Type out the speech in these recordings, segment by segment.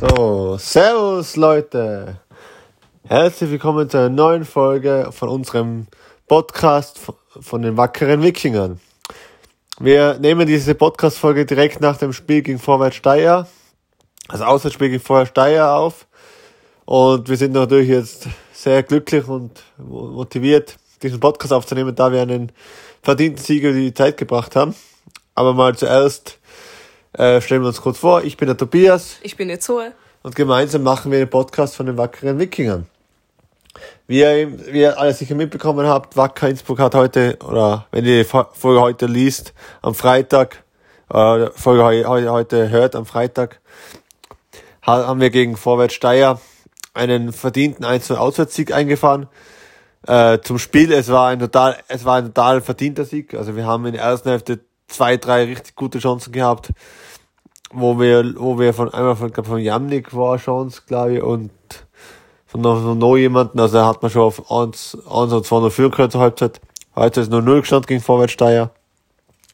So, Servus Leute. Herzlich willkommen zu einer neuen Folge von unserem Podcast von den wackeren Wikingern. Wir nehmen diese Podcast-Folge direkt nach dem Spiel gegen Vorwärts Steyr, also Auswärtsspiel gegen Vorwärts Steyr auf. Und wir sind natürlich jetzt sehr glücklich und motiviert, diesen Podcast aufzunehmen, da wir einen verdienten Sieger die Zeit gebracht haben. Aber mal zuerst äh, stellen wir uns kurz vor. Ich bin der Tobias. Ich bin die Zoe. Und gemeinsam machen wir den Podcast von den wackeren Wikingern. Wie ihr, wie ihr alle sicher mitbekommen habt, Wacker Innsbruck hat heute, oder wenn ihr die Folge heute liest, am Freitag, äh, Folge heute, heute hört, am Freitag, haben wir gegen Vorwärts Steyr einen verdienten 1 Auswärtssieg eingefahren. Äh, zum Spiel, es war ein total, es war ein total verdienter Sieg. Also wir haben in der ersten Hälfte zwei, drei richtig gute Chancen gehabt, wo wir, wo wir von einmal von, glaub, von Jamnik war Chance, glaube ich, und von noch, von noch jemanden, also hat man schon auf 1, 1 und 2 noch führen können zur Halbzeit. Heute ist nur 0 gestanden gegen Vorwärtssteier.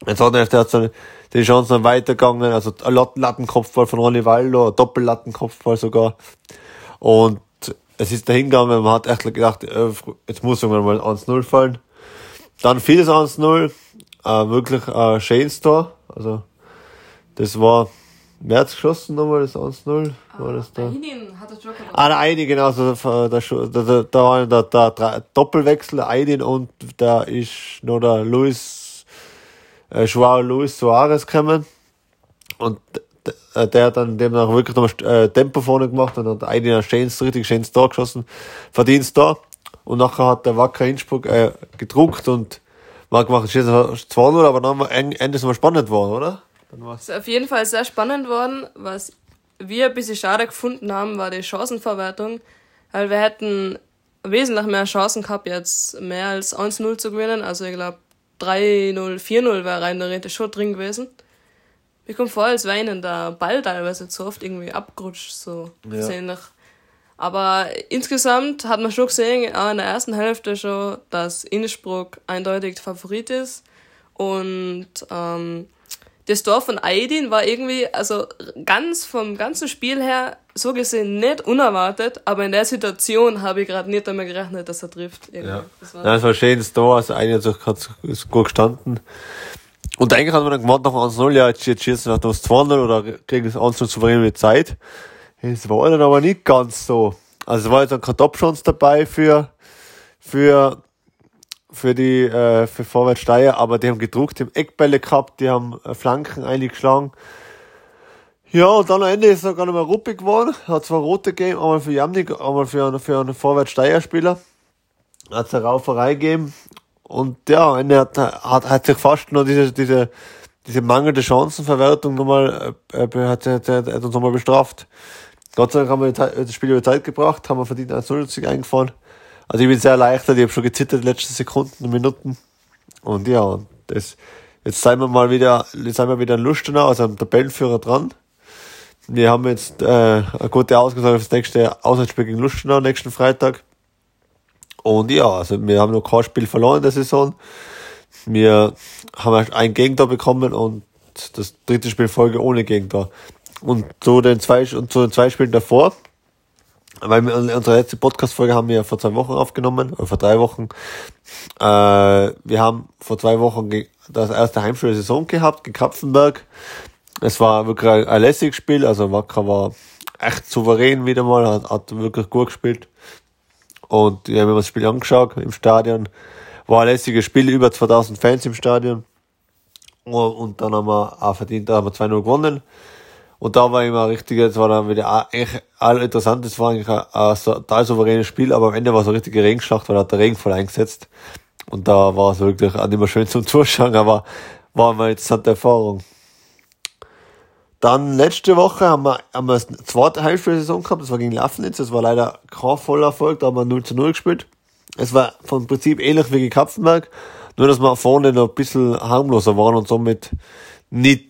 Jetzt hat er dann die Chance dann weitergegangen, also ein Lattenkopfball von Ronny Waldo, ein Doppellattenkopfball sogar. Und es ist dahin gegangen, man hat echt gedacht, äh, jetzt muss irgendwann mal 1-0 fallen. Dann fiel es 1-0, äh, wirklich ein schönes Tor. Also, das war, wer hat's geschossen nochmal, das 1-0? War das da? Aydin hat das Joker Ah, der Aydin, genau, so, da, da, da, war der, der, der Doppelwechsel, Aydin und da ist noch der Luis, äh, Joao Luis Suarez gekommen. Und äh, der hat dann demnach wirklich nochmal äh, Tempo vorne gemacht und hat Aydin ein schönes, richtig schönes Tor geschossen. Verdienst da. Und nachher hat der Wacker Innsbruck äh, gedruckt und mal gemacht, es 2-0, aber dann Ende mal spannend worden, oder? Es ist auf jeden Fall sehr spannend worden. Was wir ein bisschen schade gefunden haben, war die Chancenverwertung. Weil wir hätten wesentlich mehr Chancen gehabt, jetzt mehr als 1-0 zu gewinnen. Also ich glaube 3-0, 4-0 wäre rein theoretisch schon drin gewesen. Mir kommt vor, als wäre ihnen der Ball teilweise zu oft irgendwie abgerutscht, so ja. sehnlich. Aber insgesamt hat man schon gesehen, auch in der ersten Hälfte schon, dass Innsbruck eindeutig Favorit ist. Und ähm, das Tor von Aydin war irgendwie, also ganz vom ganzen Spiel her, so gesehen nicht unerwartet, aber in der Situation habe ich gerade nicht damit gerechnet, dass er trifft. Irgendwie. Ja. Das war, Nein, das war ein schönes Tor, also Aydin hat gut gestanden. Und eigentlich hat man dann gemacht nach 1-0, ja, jetzt, jetzt schießen wir das 2-0 oder kriegen das 1-0 souverän mit Zeit. Es war dann aber nicht ganz so. Also es war jetzt ein Top-Chance dabei für, für, für die, äh, für Vorwärts Steyr, aber die haben gedruckt, die haben Eckbälle gehabt, die haben äh, Flanken eingeschlagen. Ja, und dann am Ende ist es sogar noch mal ruppig geworden. Hat zwar rote gegeben, einmal für Jamnik, einmal für einen, für einen Vorwärts Steyr Spieler. Hat es eine Rauferei gegeben. Und ja, am Ende hat, hat, hat sich fast noch diese, diese, diese mangelnde Chancenverwertung nochmal, äh, äh hat, hat, hat, hat uns nochmal bestraft. Gott sei Dank haben wir das Spiel über Zeit gebracht, haben wir verdient 1-0 eingefahren. Also ich bin sehr erleichtert, ich habe schon gezittert die letzten Sekunden und Minuten. Und ja, das, jetzt sind wir mal wieder, jetzt sind wir wieder in Lustenau, also am Tabellenführer dran. Wir haben jetzt äh, eine gute Ausgabe für das nächste Auswärtsspiel gegen Lustenau nächsten Freitag. Und ja, also wir haben noch kein Spiel verloren in der Saison. Wir haben ein Gegentor bekommen und das dritte Spiel Folge ohne Gegentor. Und zu den zwei, und zu den zwei Spielen davor, weil wir unsere letzte Podcast-Folge haben wir vor zwei Wochen aufgenommen, oder vor drei Wochen. Äh, wir haben vor zwei Wochen das erste Heimspiel der Saison gehabt, gegen Kapfenberg. Es war wirklich ein, ein lässiges Spiel, also Wacker war echt souverän wieder mal, hat, hat wirklich gut gespielt. Und ja, wir haben das Spiel angeschaut im Stadion. War ein lässiges Spiel, über 2000 Fans im Stadion. Und dann haben wir auch verdient, da haben wir 2-0 gewonnen. Und da war immer richtig, das war dann wieder eigentlich all interessant, das war eigentlich ein, ein total souveränes Spiel, aber am Ende war es eine richtige Regenschlacht, weil da hat der Regen voll eingesetzt. Und da war es wirklich auch nicht mehr schön zum Zuschauen, aber war eine interessante Erfahrung. Dann letzte Woche haben wir, haben wir das zweite Hälfte der Saison gehabt, das war gegen Lafnitz, das war leider kein voller Erfolg, da haben wir 0 zu 0 gespielt. Es war vom Prinzip ähnlich wie gegen Kapfenberg, nur dass wir vorne noch ein bisschen harmloser waren und somit nicht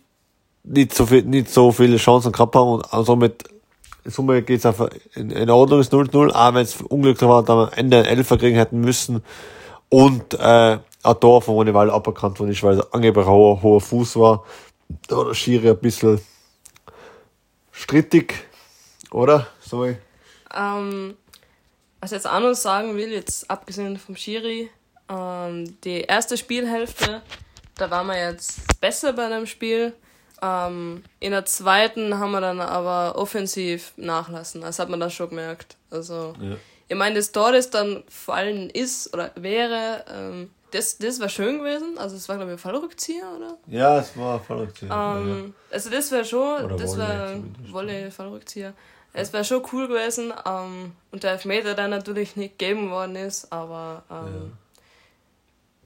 nicht so viel, nicht so viele Chancen gehabt haben und somit in Summe geht's einfach in, in Ordnung, ist 0-0, auch wenn es unglücklich war, wir am Ende ein Elfer kriegen hätten müssen und äh, ein Tor von Ronny aberkannt worden ist, weil es angeblich hoher, hoher Fuß war. Da war der Schiri ein bisschen strittig Oder? Sorry. Ähm, was ich jetzt auch noch sagen will, jetzt abgesehen vom Schiri, ähm, die erste Spielhälfte, da waren wir jetzt besser bei dem Spiel. Ähm, in der zweiten haben wir dann aber offensiv nachlassen. Das hat man da schon gemerkt. Also, ja. ich meine, das Tor, das dann fallen ist oder wäre, ähm, das, das war schön gewesen. Also, es war, glaube ich, ein Fallrückzieher, oder? Ja, es war ein Fallrückzieher. Ähm, ja. Also, das wäre schon, oder das war Wolle, Fallrückzieher. Es wäre schon cool gewesen. Ähm, und der Elfmeter, der natürlich nicht gegeben worden ist, aber. Ähm, ja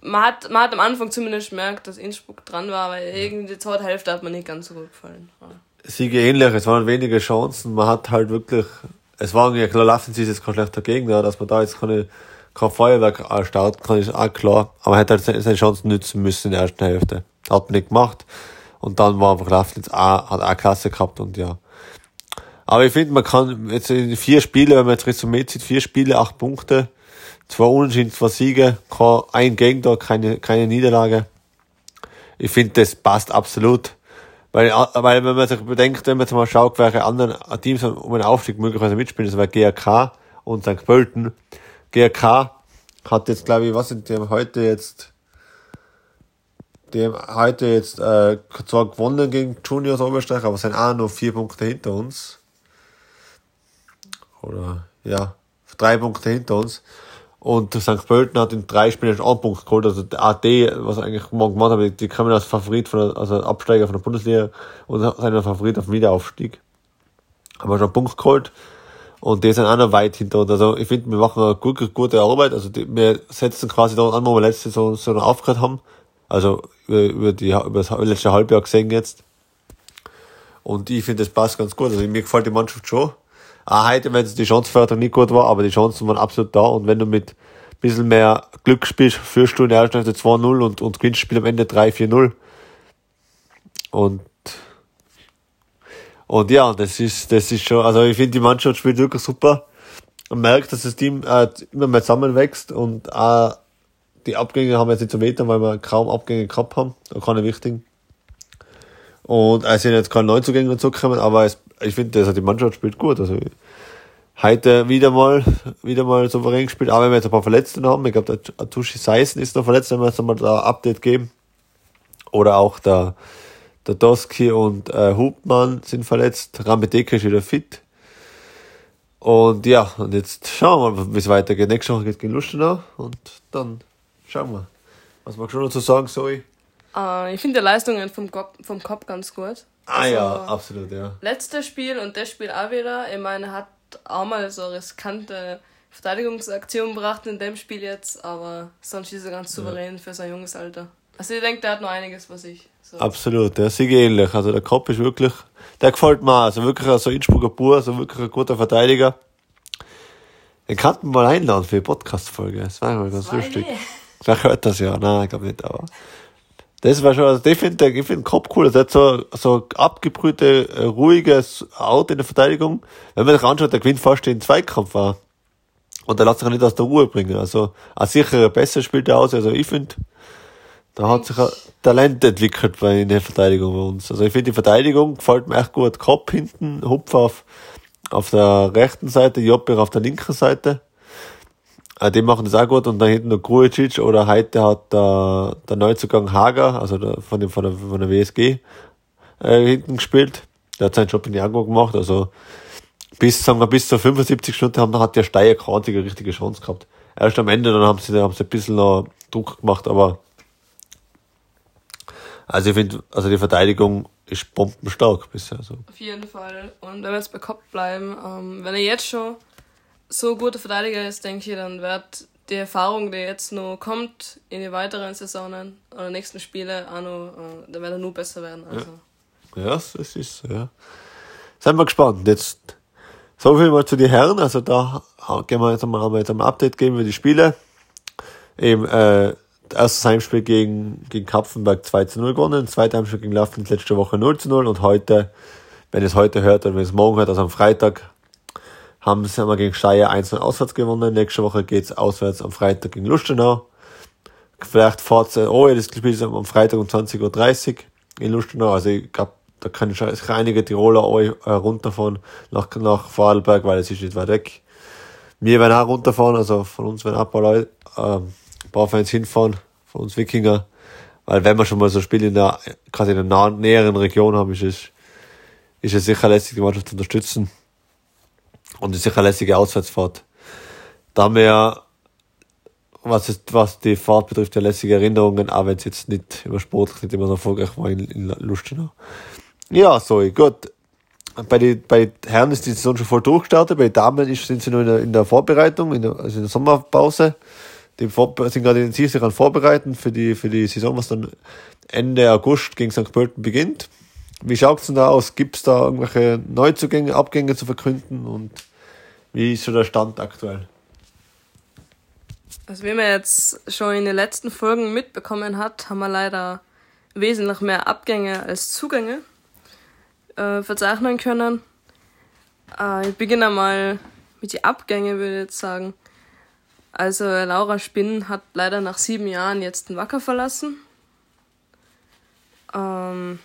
man hat, man hat am Anfang zumindest gemerkt, dass Innsbruck dran war, weil irgendwie die zweite Hälfte hat mir nicht ganz so gut gefallen. Siege ähnlich, es waren wenige Chancen, man hat halt wirklich, es war ja klar, Laffenz ist jetzt kein schlechter Gegner, dass man da jetzt keine, kein Feuerwerk starten kann, ist auch klar, aber man hätte halt seine Chancen nützen müssen in der ersten Hälfte. Hat man nicht gemacht, und dann war einfach Laffenz auch, hat auch Klasse gehabt, und ja. Aber ich finde, man kann jetzt in vier Spiele, wenn man jetzt Resümee zieht, vier Spiele, acht Punkte, Zwei Unentschieden, zwei Siege, ein Gegentor, keine, keine Niederlage. Ich finde, das passt absolut. Weil, weil, wenn man sich bedenkt, wenn man jetzt mal schaut, welche anderen Teams um einen Aufstieg möglicherweise mitspielen, das wäre GRK und St. Pölten. GRK hat jetzt, glaube ich, was sind die heute jetzt, die haben heute jetzt, äh, zwar gewonnen gegen Juniors Obersteich, aber sind auch noch vier Punkte hinter uns. Oder, ja, drei Punkte hinter uns. Und St. Pölten hat in drei Spielen schon einen Punkt geholt. Also der AD, was eigentlich morgen gemacht haben, die kommen als Favorit von der, also Absteiger von der Bundesliga und sind Favorit auf den Wiederaufstieg. Haben wir schon einen Punkt geholt. Und die sind auch noch weit hinter uns. Also ich finde, wir machen eine gute, gute Arbeit. Also die, wir setzen quasi dort an, wo wir letzte Saison so noch aufgehört haben. Also über, die, über das letzte Halbjahr gesehen jetzt. Und ich finde, das passt ganz gut. Also mir gefällt die Mannschaft schon auch heute, wenn es die Chancenförderung nicht gut war, aber die Chancen waren absolut da und wenn du mit ein bisschen mehr Glück spielst, führst du in der ersten Hälfte 2-0 und, und gewinnst Spiel am Ende 3-4-0. Und, und ja, das ist, das ist schon, also ich finde die Mannschaft spielt wirklich super. Man merkt, dass das Team äh, immer mehr zusammenwächst und auch die Abgänge haben jetzt nicht so weiter, weil wir kaum Abgänge gehabt haben, keine wichtigen. Und es sind jetzt keine Neuzugänge dazugekommen, aber es, ich finde, also die Mannschaft spielt gut. Also heute wieder mal, wieder mal souverän gespielt, auch wenn wir jetzt ein paar Verletzte haben. Ich glaube, der Atushi Seisen ist noch verletzt, wenn wir jetzt mal da ein Update geben. Oder auch der, der Doski und äh, Hubmann sind verletzt. Rambedeke ist wieder fit. Und ja, und jetzt schauen wir mal, wie es weitergeht. Nächste Woche geht es gegen Lustenau und dann schauen wir. Was magst du noch zu sagen, Zoe? Uh, ich finde die Leistungen vom Kopf, vom Kopf ganz gut. Ah also, ja, absolut, ja. Letztes Spiel und das Spiel auch wieder. Ich meine, er hat auch mal so riskante Verteidigungsaktion gebracht in dem Spiel jetzt, aber sonst ist er ganz souverän ja. für sein junges Alter. Also ich denke, der hat noch einiges, was ich so. Absolut, der ist ähnlich. Also der Kopf ist wirklich, der gefällt mir Also wirklich so also Innsbrucker Pur, also wirklich ein guter Verteidiger. Den könnten wir mal einladen für die Podcast-Folge. Das wäre mal ganz lustig. Vielleicht hört das ja. Nein, ich glaube nicht, aber. Das war schon, also ich finde ich find Kopf cool. Das hat so, so abgebrühte, äh, ruhiges Auto in der Verteidigung. Wenn man sich anschaut, der gewinnt fast den Zweikampf war. Und der lässt sich auch nicht aus der Ruhe bringen. Also, auch sicher besser spielt er aus. Also, ich finde, da hat sich ein Talent entwickelt bei in der Verteidigung bei uns. Also, ich finde, die Verteidigung gefällt mir echt gut. Kopf hinten, Hupf auf, auf der rechten Seite, Jopper auf der linken Seite. Äh, die machen das auch gut und dann hinten noch Grujic oder heute hat der, der Neuzugang Hager, also der, von, dem, von, der, von der WSG, äh, hinten gespielt. Der hat seinen Job in Jago gemacht, also bis, sagen wir, bis zur 75 Stunden haben, hat der Steier einzige richtige Chance gehabt. Erst am Ende, dann haben sie, haben sie ein bisschen noch Druck gemacht, aber also ich finde, also die Verteidigung ist bombenstark bisher. Also. Auf jeden Fall. Und wenn wir jetzt bei Kopf bleiben, ähm, wenn er jetzt schon so guter Verteidiger ist, denke ich, dann wird die Erfahrung, die jetzt noch kommt in die weiteren Saisonen oder nächsten Spiele, auch noch, äh, dann wird er nur besser werden. Also. Ja, ja es ist ja. Seien wir gespannt. Jetzt so viel mal zu den Herren. Also da gehen wir jetzt mal, haben wir jetzt ein Update geben wir die Spiele. Eben, äh, erstes Heimspiel gegen, gegen Kapfenberg 2 zu 0 gewonnen, zweites Heimspiel gegen Laffen letzte Woche 0 zu 0 und heute, wenn es heute hört oder wenn es morgen hört, also am Freitag, haben sie einmal gegen Steyr 1 auswärts gewonnen. Nächste Woche geht's auswärts am Freitag gegen Lustenau. Vielleicht fahrt oh, das Spiel ist am Freitag um 20.30 Uhr in Lustenau. Also ich glaube, da kann ich einige Tiroler äh, runterfahren nach, nach Vorarlberg, weil es ist nicht weit weg. Wir werden auch runterfahren, also von uns werden auch ein paar Leute, äh, ein paar Fans hinfahren, von uns Wikinger. Weil wenn wir schon mal so Spiele in der, gerade in der nahen, näheren Region haben, ist es, ist es sicher lässig, die Mannschaft zu unterstützen. Und ist sicher eine lässige Auswärtsfahrt. Da haben wir ja, was, ist, was die Fahrt betrifft, ja lässige Erinnerungen, auch wenn es jetzt nicht immer sportlich nicht immer so erfolgreich war in, in Lustenau. Ja, so, gut. Bei den bei Herren ist die Saison schon voll durchgestartet, bei Damen ist, sind sie noch in der, in der Vorbereitung, in der, also in der Sommerpause. Die vor, sind gerade intensiv sich an Vorbereiten für die, für die Saison, was dann Ende August gegen St. Pölten beginnt. Wie schaut's denn da aus? Gibt's da irgendwelche Neuzugänge, Abgänge zu verkünden und wie ist so der Stand aktuell? Also wie man jetzt schon in den letzten Folgen mitbekommen hat, haben wir leider wesentlich mehr Abgänge als Zugänge äh, verzeichnen können. Äh, ich beginne mal mit den Abgängen, würde ich jetzt sagen. Also Laura Spinn hat leider nach sieben Jahren jetzt den Wacker verlassen. Ähm,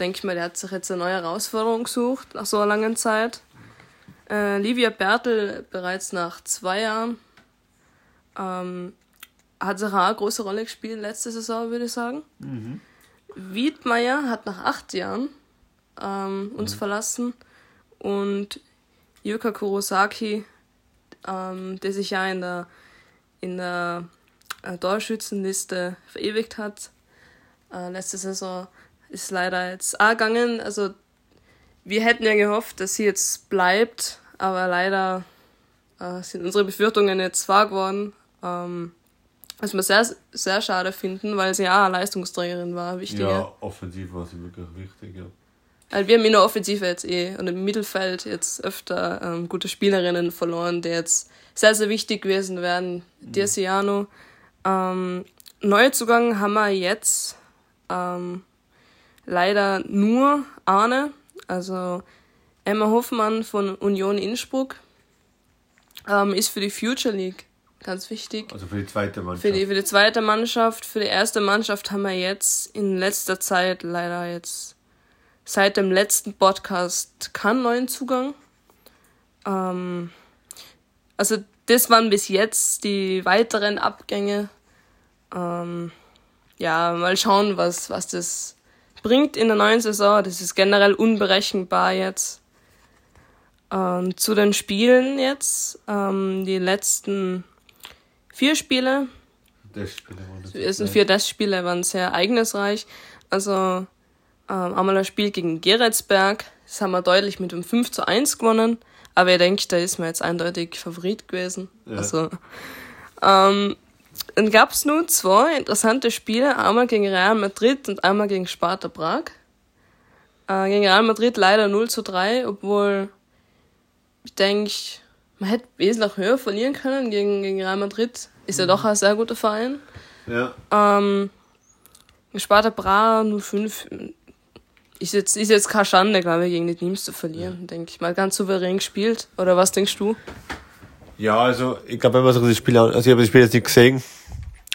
denke ich mal, der hat sich jetzt eine neue Herausforderung gesucht nach so einer langen Zeit. Äh, Livia Bertel bereits nach zwei Jahren ähm, hat sich eine große Rolle gespielt letzte Saison, würde ich sagen. Mhm. Wiedmeier hat nach acht Jahren ähm, uns mhm. verlassen und Yuka Kurosaki, ähm, der sich ja in der, in der äh, Torschützenliste verewigt hat, äh, letzte Saison ist leider jetzt auch gegangen. Also wir hätten ja gehofft, dass sie jetzt bleibt, aber leider äh, sind unsere Befürchtungen jetzt wahr geworden. Ähm, was wir sehr, sehr schade finden, weil sie ja eine Leistungsträgerin war, wichtiger. Ja, offensiv war sie wirklich wichtig, ja. Also wir haben in der Offensive jetzt eh und im Mittelfeld jetzt öfter ähm, gute Spielerinnen verloren, die jetzt sehr, sehr wichtig gewesen wären. Mhm. Dirciano. Ähm, Neuzugang haben wir jetzt ähm, leider nur Arne, also Emma Hoffmann von Union Innsbruck, ähm, ist für die Future League ganz wichtig. Also für die zweite Mannschaft. Für die, für die zweite Mannschaft. Für die erste Mannschaft haben wir jetzt in letzter Zeit leider jetzt seit dem letzten Podcast keinen neuen Zugang. Ähm, also das waren bis jetzt die weiteren Abgänge. Ähm, ja, mal schauen, was, was das bringt in der neuen Saison. Das ist generell unberechenbar jetzt. Ähm, zu den Spielen jetzt. Ähm, die letzten vier Spiele. Testspiele waren das. Es sind vier Testspiele, waren sehr ereignisreich. Also ähm, einmal ein Spiel gegen Geretsberg. Das haben wir deutlich mit einem 5 zu 1 gewonnen. Aber ich denke, da ist man jetzt eindeutig Favorit gewesen. Ja. Also, ähm, dann gab es nur zwei interessante Spiele. Einmal gegen Real Madrid und einmal gegen Sparta Prag. Äh, gegen Real Madrid leider 0 zu 3, obwohl ich denke, man hätte wesentlich höher verlieren können gegen, gegen Real Madrid. Ist ja mhm. doch ein sehr guter Verein. Ja. Ähm, Sparta Bra 05 ist jetzt, ist jetzt keine Schande, glaube ich, gegen die Teams zu verlieren, ja. denke ich mal. Ganz souverän gespielt. Oder was denkst du? Ja, also ich glaube, wenn man sich das Spiel also ich habe das Spiel jetzt nicht gesehen,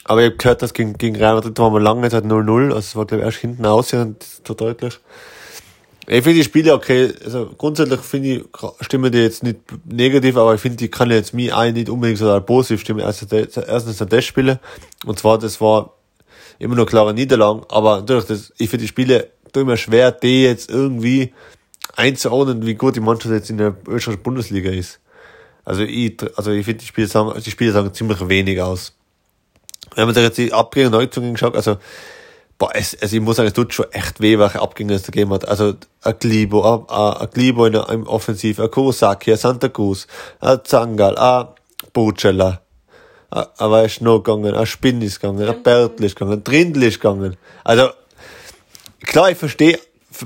aber ich habe gehört, dass gegen, gegen Real Madrid waren wir lange Zeit 0-0, also es war glaube ich erst hinten aus, so deutlich. Ich finde die Spiele okay, also grundsätzlich finde ich, stimmen die jetzt nicht negativ, aber ich finde, die kann jetzt mir ein nicht unbedingt so positiv stimmen. Erstens, erstens sind das Spiele, und zwar, das war immer nur klare Niederlagen, aber natürlich, das, ich finde die Spiele, mir schwer, die jetzt irgendwie einzuordnen, wie gut die Mannschaft jetzt in der österreichischen Bundesliga ist. Also ich, also ich finde, die Spiele sagen, die Spiele sagen ziemlich wenig aus. Wenn man sich jetzt die Abgänge und Neuzugänge geschaut, also boah, es, also ich muss sagen, es tut schon echt weh, welche Abgänge es da gegeben hat. Also, ein Glibo, ein, Glibo in der, im Offensiv, ein Kurosaki, ein Santa Cruz, ein Zangal, ein Bucella, ein, weißt noch gegangen, ein Spinn ist gegangen, ein Bertl ist gegangen, ein Trindl ist gegangen. Also, klar, ich verstehe,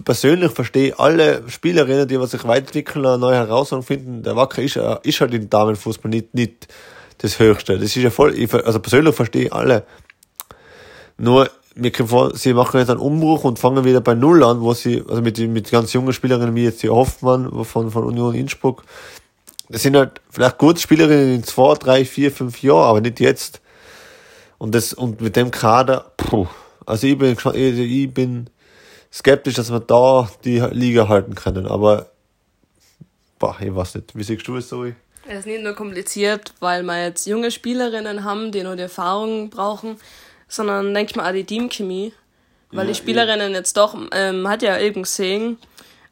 persönlich verstehe alle Spielerinnen, die sich weiterentwickeln, eine neue Herausforderung finden. Der Wacker ist, ist halt im Damenfußball nicht, nicht das Höchste. Das ist ja voll, ich, also persönlich verstehe ich alle. Nur, mir kommt vor, sie machen jetzt einen Umbruch und fangen wieder bei Null an, wo sie, also mit, mit ganz jungen Spielerinnen wie jetzt die Hoffmann von, von Union Innsbruck, das sind halt vielleicht gute Spielerinnen in zwei, drei, vier, fünf Jahren, aber nicht jetzt. Und das, und mit dem Kader, puh, also ich bin, ich bin, skeptisch, dass wir da die Liga halten können. Aber boah, ich weiß nicht. Wie siehst du es, so? Es ist nicht nur kompliziert, weil wir jetzt junge Spielerinnen haben, die nur die Erfahrung brauchen, sondern denke ich mal auch die Teamchemie. Weil ja, die Spielerinnen ja. jetzt doch, ähm, hat ja eben gesehen,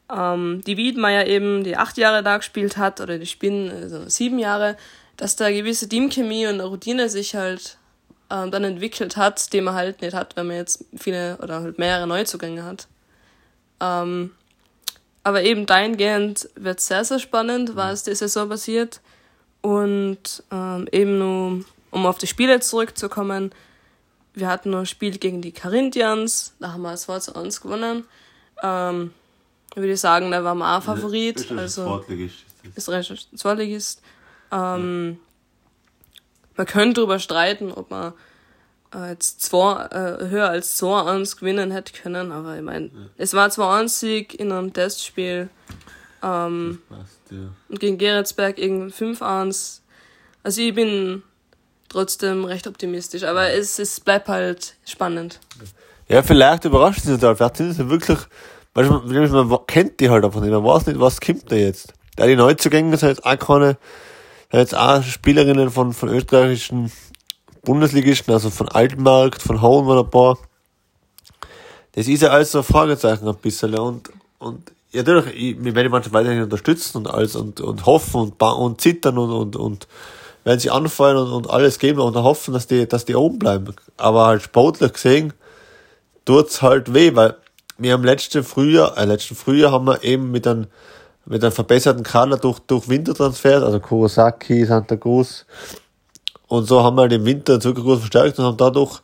ähm, die Wiedmeier eben, die acht Jahre da gespielt hat, oder die spielen also sieben Jahre, dass da gewisse Teamchemie und Routine sich halt ähm, dann entwickelt hat, die man halt nicht hat, wenn man jetzt viele oder halt mehrere Neuzugänge hat. Ähm, aber eben dahingehend wird sehr, sehr spannend, was die Saison passiert. Und ähm, eben nur, um auf die Spiele zurückzukommen, wir hatten noch ein Spiel gegen die Carinthians, da haben wir 2 zu 1 gewonnen. Ähm, würde ich sagen, da waren wir auch Favorit. Also, Sportligist. Ist recht Sportligist. Ähm, man könnte darüber streiten, ob man jetzt zwei, äh, höher als 2-1 gewinnen hätte können, aber ich meine, ja. es war 2-1-Sieg in einem Testspiel. Ähm, passt, ja. Und gegen Geretsberg irgendwie 5-1. Also ich bin trotzdem recht optimistisch, aber ja. es, es bleibt halt spannend. Ja, vielleicht überrascht es total. Vielleicht sind es wirklich, man, man kennt die halt einfach nicht, man weiß nicht, was kommt da jetzt. Da die Neuzugänge sind jetzt auch keine, jetzt auch Spielerinnen von, von österreichischen Bundesligisten, also von Altmarkt, von Hohen waren ein paar. Das ist ja alles so ein Fragezeichen ein bisschen. Und, und ja, natürlich, ich, wir werden die Mannschaft weiterhin unterstützen und alles und, und hoffen und, und zittern und, und, und werden sie anfeuern und, und alles geben und hoffen, dass die, dass die oben bleiben. Aber halt sportlich gesehen, tut's halt weh, weil wir im letzten Frühjahr, äh, letzten Frühjahr haben wir eben mit einem, mit einem verbesserten Kader durch, durch Wintertransfers, also Kurosaki, Santa Cruz, und so haben wir halt im Winter sogar gut verstärkt und haben dadurch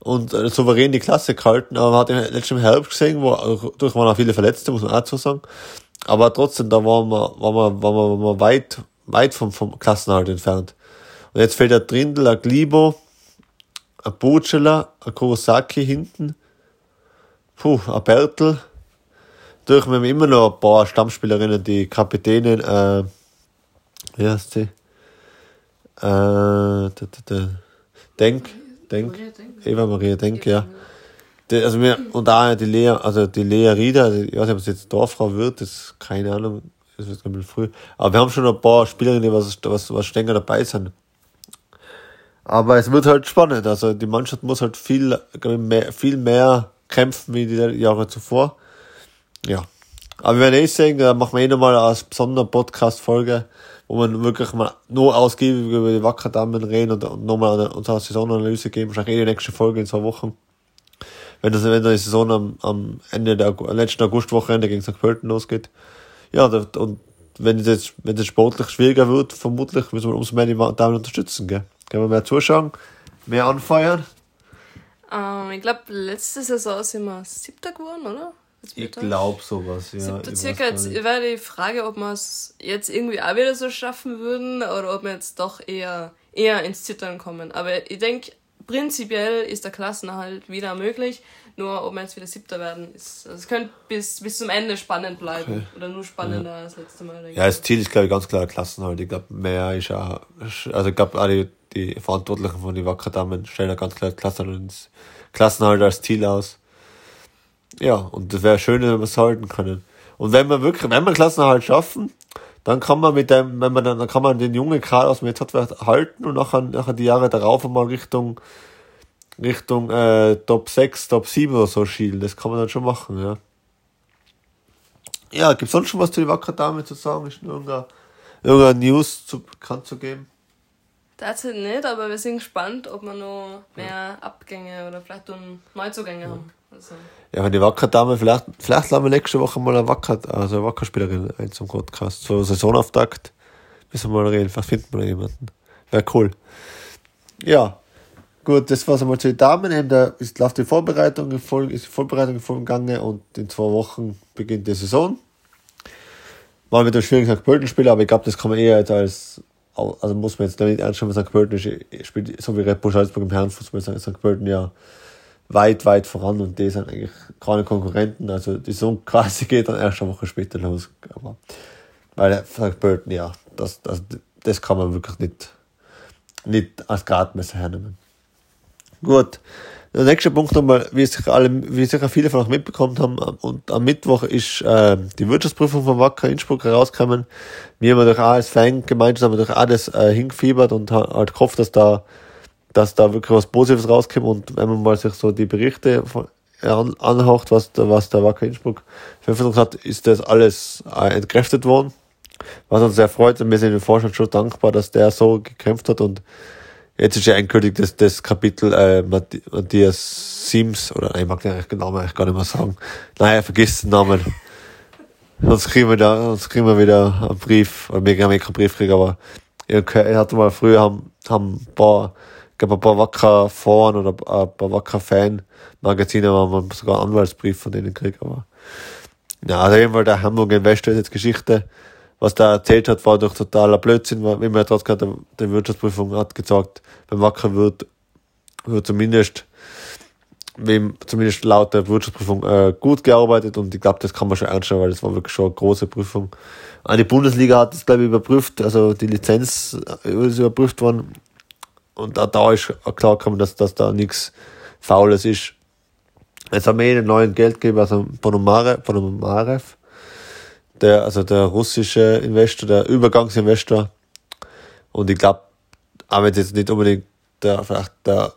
und äh, souverän die Klasse gehalten. Aber man hat im letzten Herbst gesehen, wo durch waren auch viele Verletzte, muss man auch so sagen. Aber trotzdem, da waren wir, waren wir, waren wir, waren wir weit, weit vom, vom Klassenhalt entfernt. Und jetzt fällt der Trindl, ein Glibo, ein Butschela, ein Kurosaki hinten, puh, ein Bertel. Durch, wir haben immer noch ein paar Stammspielerinnen, die Kapitänin, äh, wie heißt sie? Äh, da, da, da. Denk, Denk, Eva Maria Denk, ja. Also wir, und auch die Lea, also die Lea Rieder, also ich weiß nicht, ob es jetzt Dorffrau wird, das ist keine Ahnung, das wird ein bisschen früh. Aber wir haben schon ein paar Spielerinnen, die was, was, was länger dabei sind. Aber es wird halt spannend, also die Mannschaft muss halt viel, mehr, viel mehr kämpfen wie die Jahre zuvor. Ja. Aber wir werden eh sehen, da machen wir eh nochmal eine besondere Podcast-Folge wo man wirklich mal nur ausgiebig über die Wackerdamen reden und, und nochmal eine, unsere Saisonanalyse geben. Wahrscheinlich eh die nächste Folge in zwei Wochen. Wenn das, wenn die Saison am, am Ende der letzten Augustwochenende gegen St. Pölten losgeht. Ja, und wenn es jetzt, wenn es sportlich schwieriger wird, vermutlich müssen wir umso mehr die Damen unterstützen, gell? Können wir mehr zuschauen, mehr anfeuern. Ähm, ich glaube, letzte Saison sind wir siebter geworden, oder? Ich glaube sowas, ja. Siebter circa, jetzt wäre die Frage, ob wir es jetzt irgendwie auch wieder so schaffen würden oder ob wir jetzt doch eher, eher ins Zittern kommen. Aber ich denke, prinzipiell ist der Klassenerhalt wieder möglich. Nur ob wir jetzt wieder Siebter werden, ist, also es könnte bis, bis zum Ende spannend bleiben. Okay. Oder nur spannender ja. als letzte Mal. Ja, das Ziel ist, glaube ich, ganz klar Klassenhalt. Ich glaube, mehr ist auch, also ich glaube, auch die, die Verantwortlichen von den Wackerdamen stellen ja ganz klar Klassenhalt, Klassenhalt als Ziel aus. Ja, und das wäre schön, wenn wir es halten können. Und wenn wir wirklich, wenn wir Klassenerhalt schaffen, dann kann man mit dem, wenn man dann, dann kann man den jungen Kader aus dem jetzt hat, halten und nachher, nachher die Jahre darauf einmal Richtung, Richtung äh, Top 6, Top 7 oder so schielen. Das kann man dann schon machen, ja. Ja, gibt's sonst schon was zu die Wacker Dame zu sagen? Ist irgendeine, irgendeine News zu, bekannt zu geben? Dazu nicht, aber wir sind gespannt, ob wir noch mehr Abgänge oder vielleicht Neuzugänge ja. haben. Also. Ja, wenn die Wacker-Dame, vielleicht, vielleicht lassen wir nächste Woche mal eine Wacker, also eine Wackerspielerin ein zum Podcast. So Saisonauftakt. Müssen wir mal reden. Vielleicht finden wir jemanden. Wäre cool. Ja. Gut, das war's einmal zu den Damen. Da ist, läuft die Vorbereitung in voll, ist die Vorbereitung voll gegangen und in zwei Wochen beginnt die Saison. Mal mit dem schwierigen St. Pölten spielen, aber ich glaube, das kann man eher als, also muss man jetzt nicht ernst nehmen, St. Pölten spielt so wie Red Bull Salzburg im Herrenfußball, St. Pölten ja weit, weit voran und die sind eigentlich keine Konkurrenten. Also die Saison quasi geht dann erst eine Woche später los. Aber, weil St. Pölten, ja, das, das, das kann man wirklich nicht, nicht als Gradmesser hernehmen. Gut, Der nächste Punkt nochmal, wie sicher alle, wie sicher viele von euch mitbekommen haben, und am Mittwoch ist äh, die Wirtschaftsprüfung von Wacker Innsbruck herausgekommen. Wir haben durch auch als Fan gemeinsam durch alles äh, hingefiebert und halt gehofft, dass da, dass da wirklich was Positives rauskommt. Und wenn man mal sich so die Berichte an, anhaucht, was, was der Wacker Innsbruck veröffentlicht hat, ist das alles äh, entkräftet worden. Was uns sehr freut und wir sind dem Vorstand schon dankbar, dass der so gekämpft hat und Jetzt ist ja endgültig das, das Kapitel äh, Matthias Sims, oder ich mag den Namen eigentlich gar nicht mehr sagen. Nein, vergiss den Namen. sonst kriegen wir da, sonst kriegen wir wieder einen Brief, oder wir haben keinen Brief kriegen, aber ich hatte mal früher haben, haben ein paar, ich glaube ein paar Wacker Foren oder ein paar Wacker Fan Magazine, wo man sogar einen Anwaltsbrief von denen kriegt, aber ja, also jeden Fall der Hamburg Investor ist jetzt Geschichte was da erzählt hat, war doch totaler Blödsinn, wie man trotz der, der Wirtschaftsprüfung hat gesagt, beim Wacker wird, wird zumindest, wem, zumindest laut der Wirtschaftsprüfung äh, gut gearbeitet und ich glaube, das kann man schon nehmen, weil das war wirklich schon eine große Prüfung. Auch die Bundesliga hat das, glaube ich, überprüft, also die Lizenz ist überprüft worden und auch da ist klar gekommen, dass, dass da nichts Faules ist. Jetzt haben wir einen neuen Geldgeber, also Ponomarev, der, also der russische Investor, der Übergangsinvestor. Und ich glaube, auch wenn es jetzt nicht unbedingt der, vielleicht der,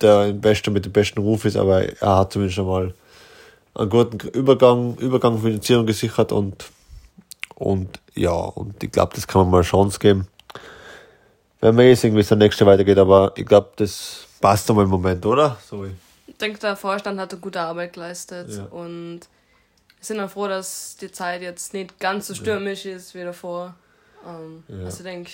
der Investor mit dem besten Ruf ist, aber er hat zumindest schon mal einen guten Übergang, Übergang Finanzierung gesichert und, und ja, und ich glaube, das kann man mal Chance geben. Wenn wir jetzt irgendwie so nächste weitergeht, aber ich glaube, das passt einmal im Moment, oder? Sorry. Ich denke, der Vorstand hat eine gute Arbeit geleistet ja. und sind auch froh, dass die Zeit jetzt nicht ganz so stürmisch ja. ist wie davor. Ähm, ja. Also ich denke,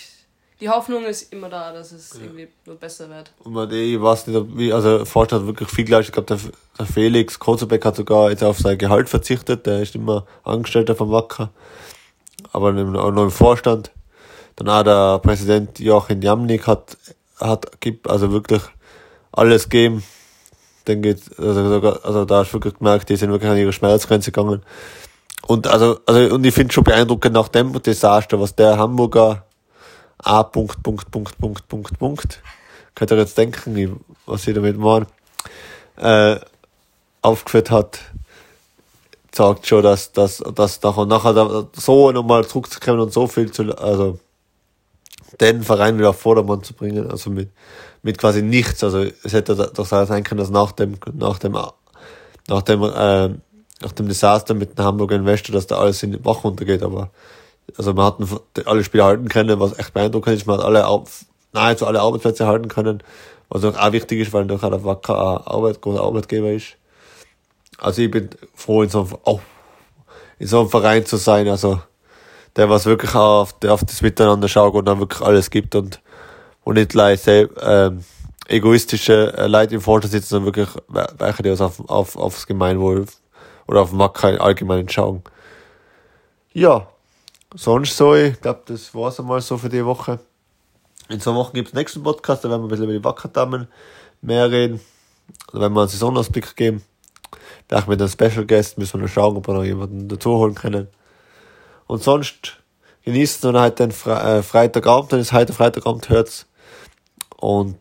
die Hoffnung ist immer da, dass es irgendwie nur besser wird. Und man, ich weiß nicht, wie, also Vorstand hat wirklich viel gleich. Ich glaube, der, der Felix Kozebeck hat sogar jetzt auf sein Gehalt verzichtet. Der ist immer Angestellter vom Wacker. Aber auch noch im Vorstand. Dann auch der Präsident Joachim Jamnik hat, hat, gibt also wirklich alles gegeben dann geht, also, also da hast du wirklich gemerkt, die sind wirklich an ihre Schmerzgrenze gegangen. Und also, also, und ich finde schon beeindruckend nach dem Desaster, was der Hamburger A. Punkt, Punkt, Punkt, Punkt, Punkt, Punkt, könnt ihr jetzt denken, was sie damit machen, äh, aufgeführt hat, sagt schon, dass, dass, dass nachher, nachher so nochmal zurückzukommen und so viel zu, also, den Verein wieder auf Vordermann zu bringen, also mit, mit quasi nichts. Also es hätte doch sein können, dass nach dem, nach dem, nach dem, äh, nach dem Desaster mit dem Hamburger Investor, dass da alles in den Bach runtergeht, aber also man hat alle Spiele halten können, was echt beeindruckend ist. Man hat alle, nahezu alle Arbeitsplätze halten können, was auch wichtig ist, weil doch der Wacker ein Arbeit, großer Arbeitgeber ist. Also ich bin froh, in so einem, oh, in so einem Verein zu sein, also der was wirklich auf, auf das Miteinander schaut und dann wirklich alles gibt und und nicht leise ähm, egoistische äh, Leute im Vorstand sitzen, sondern wirklich welche, die uns auf, auf, aufs Gemeinwohl oder auf den Markt allgemein schauen. Ja, sonst so, ich glaube, das war's einmal so für die Woche. In zwei Wochen gibt's nächsten Podcast, da werden wir ein bisschen über die Wackerdamen mehr reden. Da werden wir einen Saisonausblick geben. Vielleicht mit einem Special Guest müssen wir noch schauen, ob wir noch jemanden dazu holen können. Und sonst genießt und halt den Fre äh, Freitagabend, dann ist heute Freitagabend hört's und,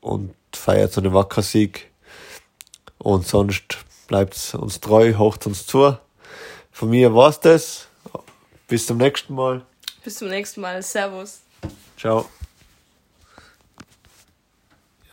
und feiert so einen Wackersieg. Und sonst bleibt's uns treu, hocht uns zu. Von mir war's das. Bis zum nächsten Mal. Bis zum nächsten Mal. Servus. Ciao.